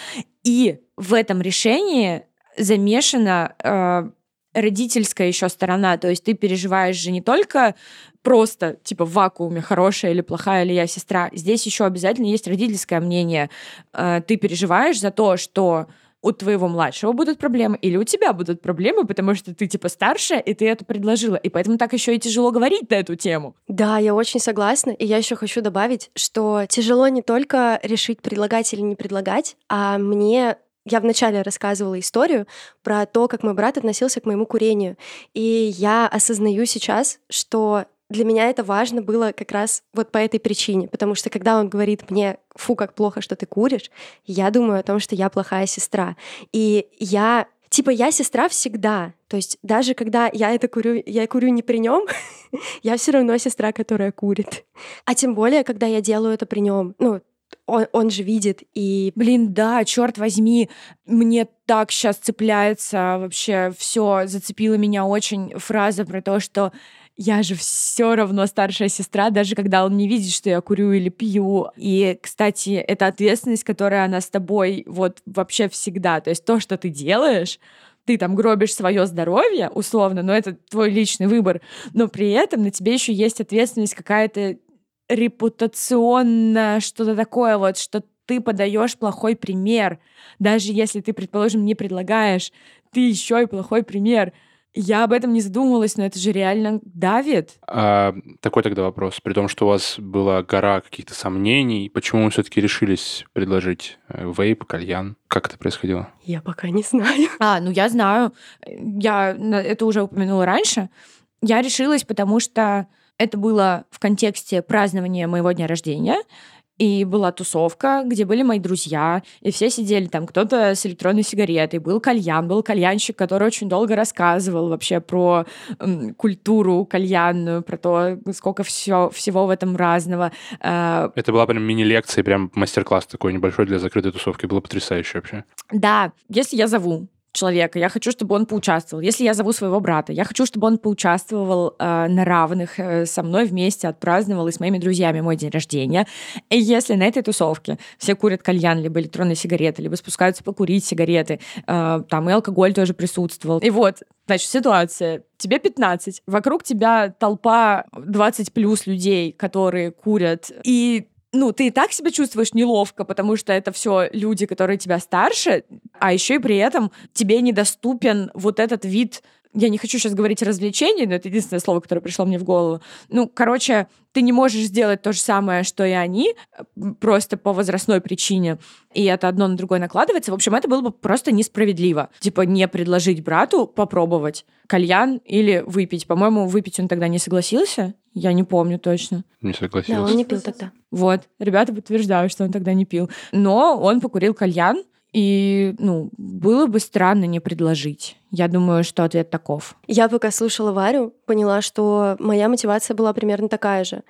И в этом решении замешана э, родительская еще сторона, то есть ты переживаешь же не только просто типа в вакууме хорошая или плохая или я сестра. Здесь еще обязательно есть родительское мнение. Э, ты переживаешь за то, что у твоего младшего будут проблемы или у тебя будут проблемы, потому что ты типа старшая, и ты это предложила. И поэтому так еще и тяжело говорить на эту тему. Да, я очень согласна. И я еще хочу добавить, что тяжело не только решить, предлагать или не предлагать, а мне я вначале рассказывала историю про то, как мой брат относился к моему курению. И я осознаю сейчас, что для меня это важно было как раз вот по этой причине, потому что когда он говорит мне, фу, как плохо, что ты куришь, я думаю о том, что я плохая сестра. И я Типа я сестра всегда. То есть даже когда я это курю, я курю не при нем, <laughs> я все равно сестра, которая курит. А тем более, когда я делаю это при нем. Ну, он, он же видит. И, блин, да, черт возьми, мне так сейчас цепляется вообще все, зацепила меня очень фраза про то, что я же все равно старшая сестра, даже когда он не видит, что я курю или пью. И, кстати, это ответственность, которая она с тобой вот вообще всегда. То есть то, что ты делаешь, ты там гробишь свое здоровье, условно, но это твой личный выбор, но при этом на тебе еще есть ответственность какая-то репутационно что-то такое вот, что ты подаешь плохой пример. Даже если ты, предположим, не предлагаешь, ты еще и плохой пример. Я об этом не задумывалась, но это же реально давит. А, такой тогда вопрос. При том, что у вас была гора каких-то сомнений, почему вы все-таки решились предложить э, вейп, кальян? Как это происходило? Я пока не знаю. А, ну я знаю. Я это уже упомянула раньше. Я решилась, потому что это было в контексте празднования моего дня рождения, и была тусовка, где были мои друзья, и все сидели там, кто-то с электронной сигаретой, был кальян, был кальянщик, который очень долго рассказывал вообще про м, культуру кальянную, про то, сколько все, всего в этом разного. Э, Это была прям мини-лекция, прям мастер-класс такой небольшой для закрытой тусовки. Было потрясающе вообще. Да, если я зову человека, я хочу, чтобы он поучаствовал. Если я зову своего брата, я хочу, чтобы он поучаствовал э, на равных э, со мной вместе, отпраздновал и с моими друзьями мой день рождения. И если на этой тусовке все курят кальян, либо электронные сигареты, либо спускаются покурить сигареты, э, там и алкоголь тоже присутствовал. И вот, значит, ситуация. Тебе 15, вокруг тебя толпа 20 плюс людей, которые курят, и ну, ты и так себя чувствуешь неловко, потому что это все люди, которые тебя старше, а еще и при этом тебе недоступен вот этот вид я не хочу сейчас говорить развлечений, но это единственное слово, которое пришло мне в голову. Ну, короче, ты не можешь сделать то же самое, что и они, просто по возрастной причине, и это одно на другое накладывается. В общем, это было бы просто несправедливо. Типа не предложить брату попробовать кальян или выпить. По-моему, выпить он тогда не согласился. Я не помню точно. Не согласился. Да, он не пил тогда. Вот, ребята подтверждают, что он тогда не пил. Но он покурил кальян, и, ну, было бы странно не предложить. Я думаю, что ответ таков. Я пока слушала Варю, поняла, что моя мотивация была примерно такая же.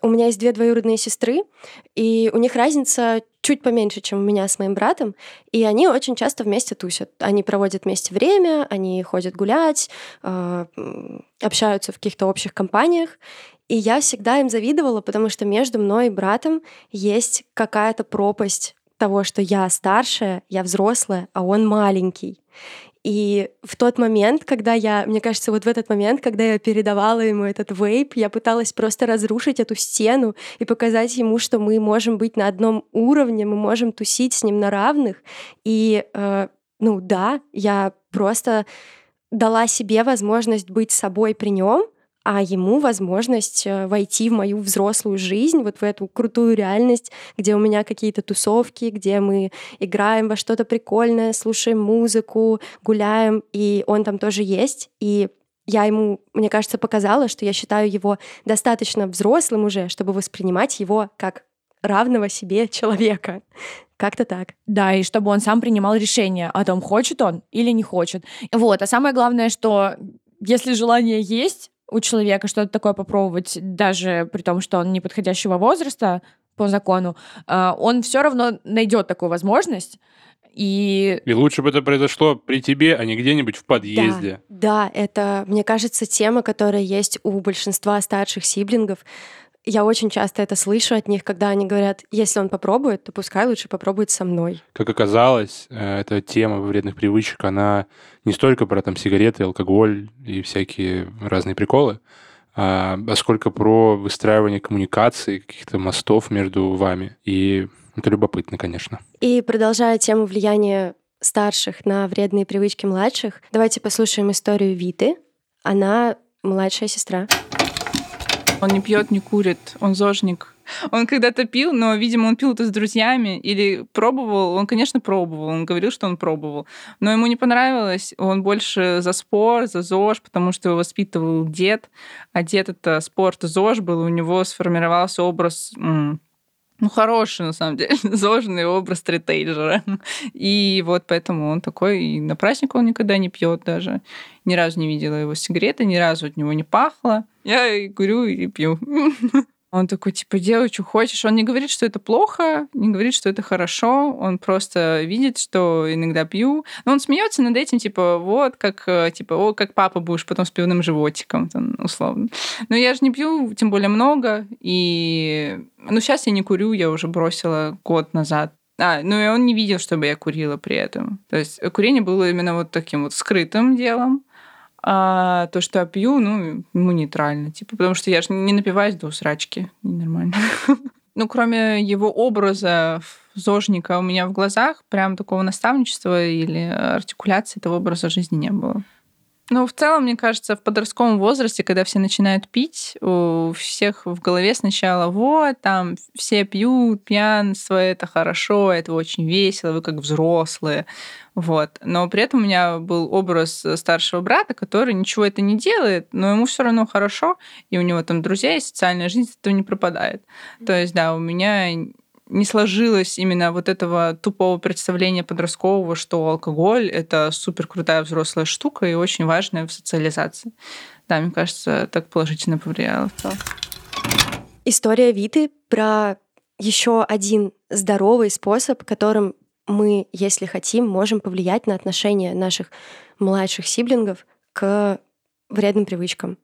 У меня есть две двоюродные сестры, и у них разница чуть поменьше, чем у меня с моим братом, и они очень часто вместе тусят. Они проводят вместе время, они ходят гулять, э, общаются в каких-то общих компаниях, и я всегда им завидовала, потому что между мной и братом есть какая-то пропасть того, что я старшая, я взрослая, а он маленький. И в тот момент, когда я, мне кажется, вот в этот момент, когда я передавала ему этот вейп, я пыталась просто разрушить эту стену и показать ему, что мы можем быть на одном уровне, мы можем тусить с ним на равных. И, э, ну да, я просто дала себе возможность быть собой при нем, а ему возможность э, войти в мою взрослую жизнь, вот в эту крутую реальность, где у меня какие-то тусовки, где мы играем во что-то прикольное, слушаем музыку, гуляем, и он там тоже есть. И я ему, мне кажется, показала, что я считаю его достаточно взрослым уже, чтобы воспринимать его как равного себе человека. Как-то так. Да, и чтобы он сам принимал решение о том, хочет он или не хочет. Вот, а самое главное, что если желание есть, у человека что-то такое попробовать, даже при том, что он не подходящего возраста по закону, э, он все равно найдет такую возможность. И... и лучше бы это произошло при тебе, а не где-нибудь в подъезде. Да, да, это, мне кажется, тема, которая есть у большинства старших сиблингов. Я очень часто это слышу от них, когда они говорят, если он попробует, то пускай лучше попробует со мной. Как оказалось, э, эта тема вредных привычек, она не столько про там сигареты, алкоголь и всякие разные приколы, а, а сколько про выстраивание коммуникации, каких-то мостов между вами. И это любопытно, конечно. И продолжая тему влияния старших на вредные привычки младших, давайте послушаем историю Виты. Она младшая сестра. Он не пьет, не курит, он зожник. Он когда-то пил, но, видимо, он пил это с друзьями или пробовал. Он, конечно, пробовал. Он говорил, что он пробовал. Но ему не понравилось. Он больше за спор, за ЗОЖ, потому что его воспитывал дед. А дед это спорт ЗОЖ был. У него сформировался образ ну, хороший, на самом деле, <laughs> зожный образ стритейджера. И вот поэтому он такой, и на праздник он никогда не пьет даже. Ни разу не видела его сигареты, ни разу от него не пахло. Я и курю, и пью. <laughs> Он такой, типа, делай, что хочешь. Он не говорит, что это плохо, не говорит, что это хорошо. Он просто видит, что иногда пью. Но он смеется над этим, типа, вот, как, э, типа, о, как папа будешь потом с пивным животиком, там, условно. Но я же не пью, тем более много. И, ну, сейчас я не курю, я уже бросила год назад. А, ну и он не видел, чтобы я курила при этом. То есть курение было именно вот таким вот скрытым делом. А то, что я пью, ну, ему нейтрально. Типа, потому что я же не напиваюсь до срачки. Нормально. <laughs> Ну, кроме его образа зожника у меня в глазах, прям такого наставничества или артикуляции этого образа жизни не было. Ну, в целом, мне кажется, в подростковом возрасте, когда все начинают пить, у всех в голове сначала вот, там, все пьют, пьянство, это хорошо, это очень весело, вы как взрослые. Вот. Но при этом у меня был образ старшего брата, который ничего это не делает, но ему все равно хорошо, и у него там друзья и социальная жизнь от этого не пропадает. То есть, да, у меня не сложилось именно вот этого тупого представления подросткового, что алкоголь — это супер крутая взрослая штука и очень важная в социализации. Да, мне кажется, так положительно повлияло в. История Виты про еще один здоровый способ, которым мы, если хотим, можем повлиять на отношения наших младших сиблингов к вредным привычкам.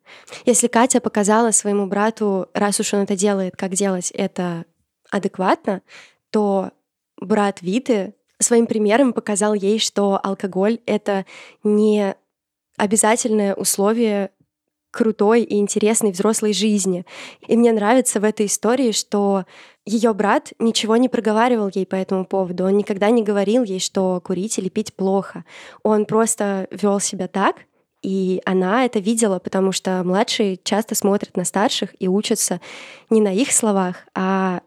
Если Катя показала своему брату, раз уж он это делает, как делать это адекватно, то брат Виты своим примером показал ей, что алкоголь — это не обязательное условие крутой и интересной взрослой жизни. И мне нравится в этой истории, что ее брат ничего не проговаривал ей по этому поводу. Он никогда не говорил ей, что курить или пить плохо. Он просто вел себя так, и она это видела, потому что младшие часто смотрят на старших и учатся не на их словах, а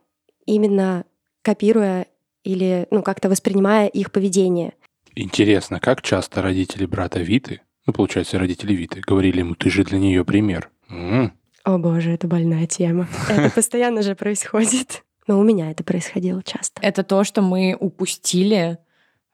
именно копируя или ну, как-то воспринимая их поведение. Интересно, как часто родители брата Виты, ну, получается, родители Виты, говорили ему, ты же для нее пример. М-м. О боже, это больная тема. Это постоянно же происходит. Но у меня это происходило часто. Это то, что мы упустили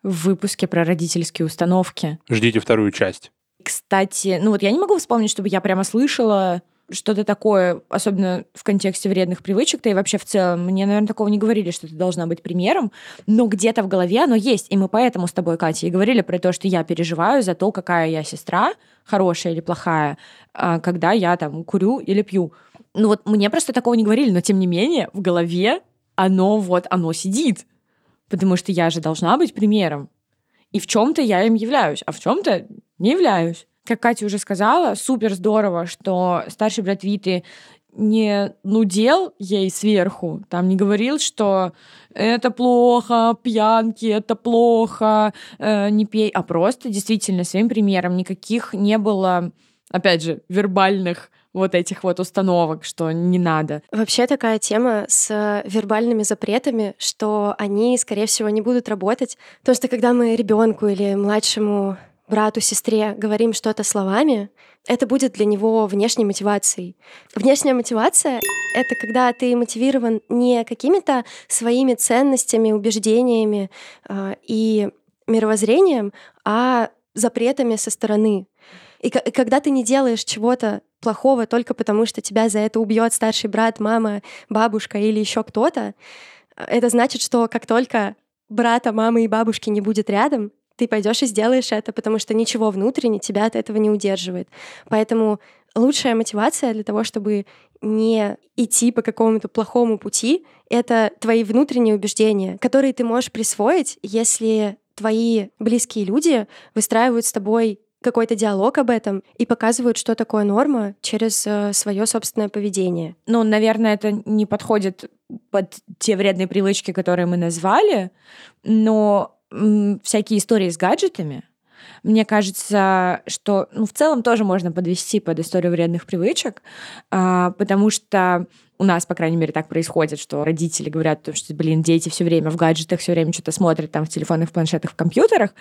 в выпуске про родительские установки. Ждите вторую часть. Кстати, ну вот я не могу вспомнить, чтобы я прямо слышала что-то такое, особенно в контексте вредных привычек, да и вообще в целом, мне, наверное, такого не говорили, что ты должна быть примером, но где-то в голове оно есть, и мы поэтому с тобой, Катя, и говорили про то, что я переживаю за то, какая я сестра, хорошая или плохая, а, когда я там курю или пью. Ну вот мне просто такого не говорили, но тем не менее в голове оно вот, оно сидит, потому что я же должна быть примером. И в чем-то я им являюсь, а в чем-то не являюсь. Как Катя уже сказала, супер здорово, что старший брат Виты не нудел ей сверху, там не говорил, что это плохо, пьянки, это плохо, э, не пей, а просто действительно своим примером никаких не было, опять же, вербальных вот этих вот установок, что не надо. Вообще такая тема с вербальными запретами, что они, скорее всего, не будут работать. Потому что когда мы ребенку или младшему брату, сестре говорим что-то словами, это будет для него внешней мотивацией. Внешняя мотивация — это когда ты мотивирован не какими-то своими ценностями, убеждениями э, и мировоззрением, а запретами со стороны. И, и когда ты не делаешь чего-то плохого только потому, что тебя за это убьет старший брат, мама, бабушка или еще кто-то, это значит, что как только брата, мамы и бабушки не будет рядом, ты пойдешь и сделаешь это, потому что ничего внутренне тебя от этого не удерживает. Поэтому лучшая мотивация для того, чтобы не идти по какому-то плохому пути, это твои внутренние убеждения, которые ты можешь присвоить, если твои близкие люди выстраивают с тобой какой-то диалог об этом и показывают, что такое норма через э, свое собственное поведение. Ну, наверное, это не подходит под те вредные привычки, которые мы назвали, но всякие истории с гаджетами, мне кажется, что ну, в целом тоже можно подвести под историю вредных привычек, а, потому что у нас, по крайней мере, так происходит, что родители говорят, что, блин, дети все время в гаджетах, все время что-то смотрят там в телефонах, в планшетах, в компьютерах,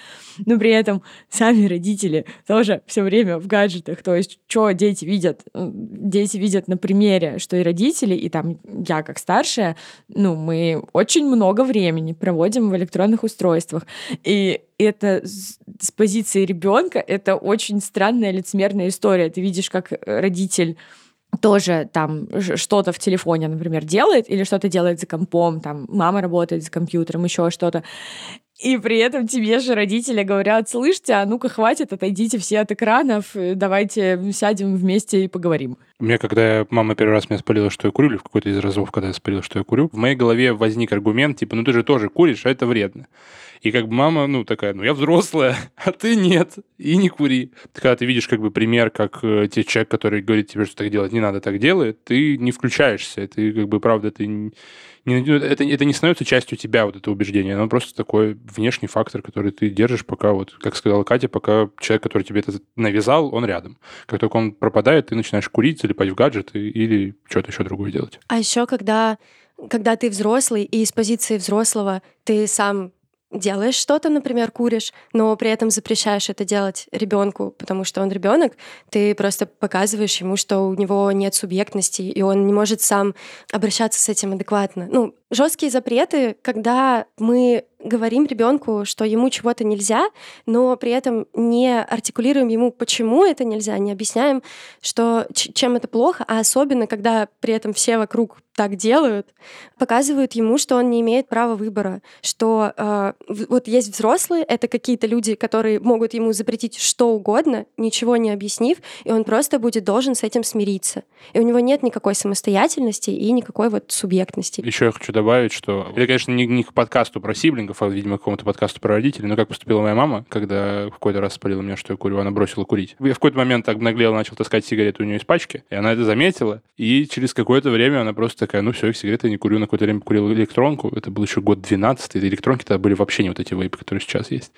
но при этом сами родители тоже все время в гаджетах. То есть, что дети видят? Дети видят на примере, что и родители, и там я как старшая, ну, мы очень много времени проводим в электронных устройствах. И это с позиции ребенка это очень странная лицемерная история. Ты видишь, как родитель тоже там что-то в телефоне, например, делает, или что-то делает за компом, там мама работает за компьютером, еще что-то. И при этом тебе же родители говорят, слышите, а ну-ка хватит, отойдите все от экранов, давайте сядем вместе и поговорим. Мне, когда мама первый раз меня спалила, что я курю, или в какой-то из разов, когда я спалила, что я курю, в моей голове возник аргумент, типа, ну ты же тоже куришь, а это вредно. И как бы мама, ну, такая, ну, я взрослая, <laughs> а ты нет, и не кури. Когда ты видишь как бы пример, как э, те человек, который говорит тебе, что так делать не надо, так делает, ты не включаешься. Ты как бы, правда, ты не, не- это, это не становится частью тебя, вот это убеждение. Оно просто такой внешний фактор, который ты держишь, пока вот, как сказала Катя, пока человек, который тебе это навязал, он рядом. Как только он пропадает, ты начинаешь курить, залипать в гаджеты или что-то еще другое делать. А еще когда, когда ты взрослый, и из позиции взрослого ты сам делаешь что-то, например, куришь, но при этом запрещаешь это делать ребенку, потому что он ребенок, ты просто показываешь ему, что у него нет субъектности, и он не может сам обращаться с этим адекватно. Ну, жесткие запреты, когда мы говорим ребенку, что ему чего-то нельзя, но при этом не артикулируем ему, почему это нельзя, не объясняем, что чем это плохо, а особенно, когда при этом все вокруг так делают, показывают ему, что он не имеет права выбора, что э, вот есть взрослые, это какие-то люди, которые могут ему запретить что угодно, ничего не объяснив, и он просто будет должен с этим смириться. И у него нет никакой самостоятельности и никакой вот субъектности. Еще я хочу добавить, что это, конечно, не, не к подкасту про сиблингов, а, видимо, к какому-то подкасту про родителей, но как поступила моя мама, когда в какой-то раз спалила меня, что я курю, она бросила курить. Я в какой-то момент так наглела, начал таскать сигареты у нее из пачки, и она это заметила, и через какое-то время она просто такая, ну все, я сигареты не курю, на какое-то время покурила электронку, это был еще год 12 и электронки тогда были вообще не вот эти вейпы, которые сейчас есть.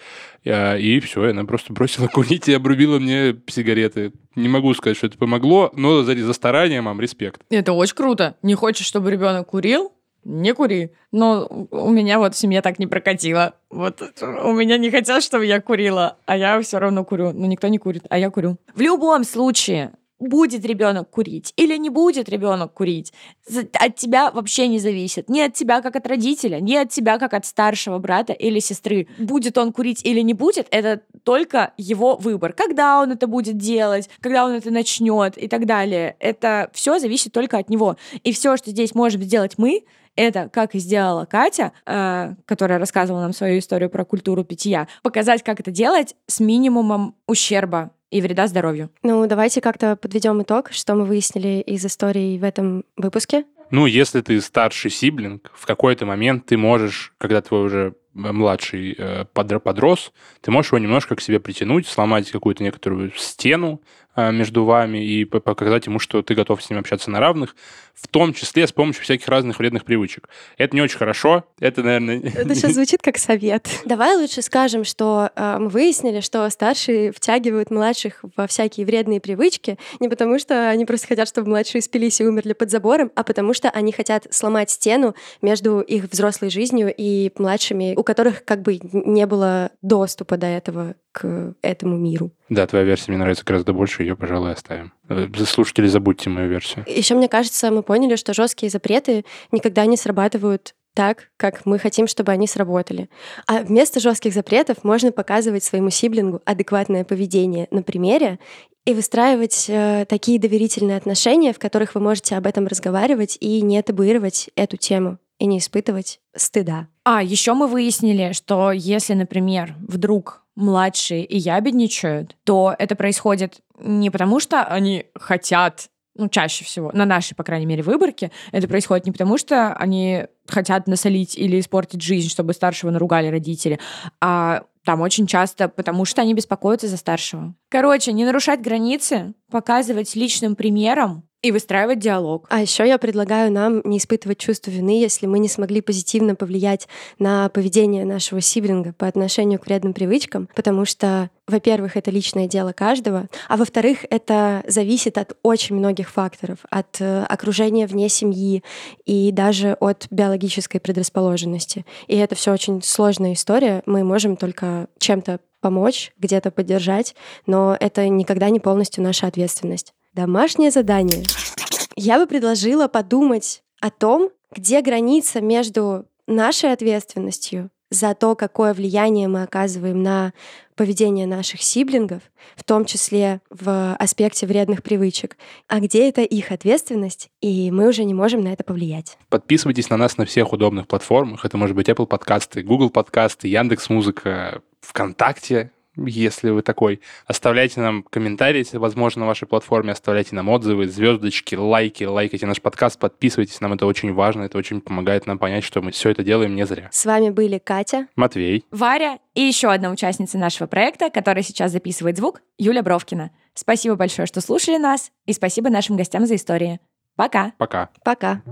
Я- И все, она просто бросила курить и обрубила мне сигареты. Не могу сказать, что это помогло, но за, за старание, мам, респект. Это очень круто. Не хочешь, чтобы ребенок курил? Не кури. Но у меня вот в семье так не прокатило. Вот у меня не хотят, чтобы я курила, а я все равно курю. Но никто не курит, а я курю. В любом случае, будет ребенок курить или не будет ребенок курить, от тебя вообще не зависит. Не от тебя как от родителя, не от тебя как от старшего брата или сестры. Будет он курить или не будет, это только его выбор. Когда он это будет делать, когда он это начнет и так далее. Это все зависит только от него. И все, что здесь можем сделать мы, это, как и сделала Катя, э, которая рассказывала нам свою историю про культуру питья, показать, как это делать с минимумом ущерба и вреда здоровью. Ну, давайте как-то подведем итог, что мы выяснили из историй в этом выпуске. Ну, если ты старший сиблинг, в какой-то момент ты можешь, когда твой уже младший э, подр- подрос, ты можешь его немножко к себе притянуть, сломать какую-то некоторую стену между вами и показать ему, что ты готов с ним общаться на равных, в том числе с помощью всяких разных вредных привычек. Это не очень хорошо, это, наверное... <laughs> Это сейчас звучит как совет. Давай лучше скажем, что э, мы выяснили, что старшие втягивают младших во всякие вредные привычки не потому, что они просто хотят, чтобы младшие спились и умерли под забором, а потому что они хотят сломать стену между их взрослой жизнью и младшими, у которых как бы не было доступа до этого к этому миру. Да, твоя версия мне нравится гораздо больше, ее, пожалуй, оставим. Э, Слушатели, забудьте мою версию. Еще мне кажется, мы поняли, что жесткие запреты никогда не срабатывают так, как мы хотим, чтобы они сработали. А вместо жестких запретов можно показывать своему сиблингу адекватное поведение на примере и выстраивать э, такие доверительные отношения, в которых вы можете об этом разговаривать и не табуировать эту тему и не испытывать стыда. А, еще мы выяснили, что если, например, вдруг младшие и ябедничают, то это происходит не потому, что они хотят ну, чаще всего, на нашей, по крайней мере, выборке, это происходит не потому, что они хотят насолить или испортить жизнь, чтобы старшего наругали родители, а там очень часто потому, что они беспокоятся за старшего. Короче, не нарушать границы, показывать личным примером и выстраивать диалог. А еще я предлагаю нам не испытывать чувство вины, если мы не смогли позитивно повлиять на поведение нашего сиблинга по отношению к вредным привычкам, потому что, во-первых, это личное дело каждого, а во-вторых, это зависит от очень многих факторов, от э, окружения вне семьи и даже от биологической предрасположенности. И это все очень сложная история. Мы можем только чем-то помочь, где-то поддержать, но это никогда не полностью наша ответственность. Домашнее задание. Я бы предложила подумать о том, где граница между нашей ответственностью за то, какое влияние мы оказываем на поведение наших сиблингов, в том числе в аспекте вредных привычек, а где это их ответственность, и мы уже не можем на это повлиять. Подписывайтесь на нас на всех удобных платформах. Это может быть Apple подкасты, Google подкасты, Яндекс Музыка, ВКонтакте. Если вы такой. Оставляйте нам комментарии, если возможно, на вашей платформе, оставляйте нам отзывы, звездочки, лайки, лайкайте наш подкаст, подписывайтесь, нам это очень важно, это очень помогает нам понять, что мы все это делаем не зря. С вами были Катя, Матвей, Варя и еще одна участница нашего проекта, которая сейчас записывает звук, Юля Бровкина. Спасибо большое, что слушали нас, и спасибо нашим гостям за истории. Пока! пока. пока.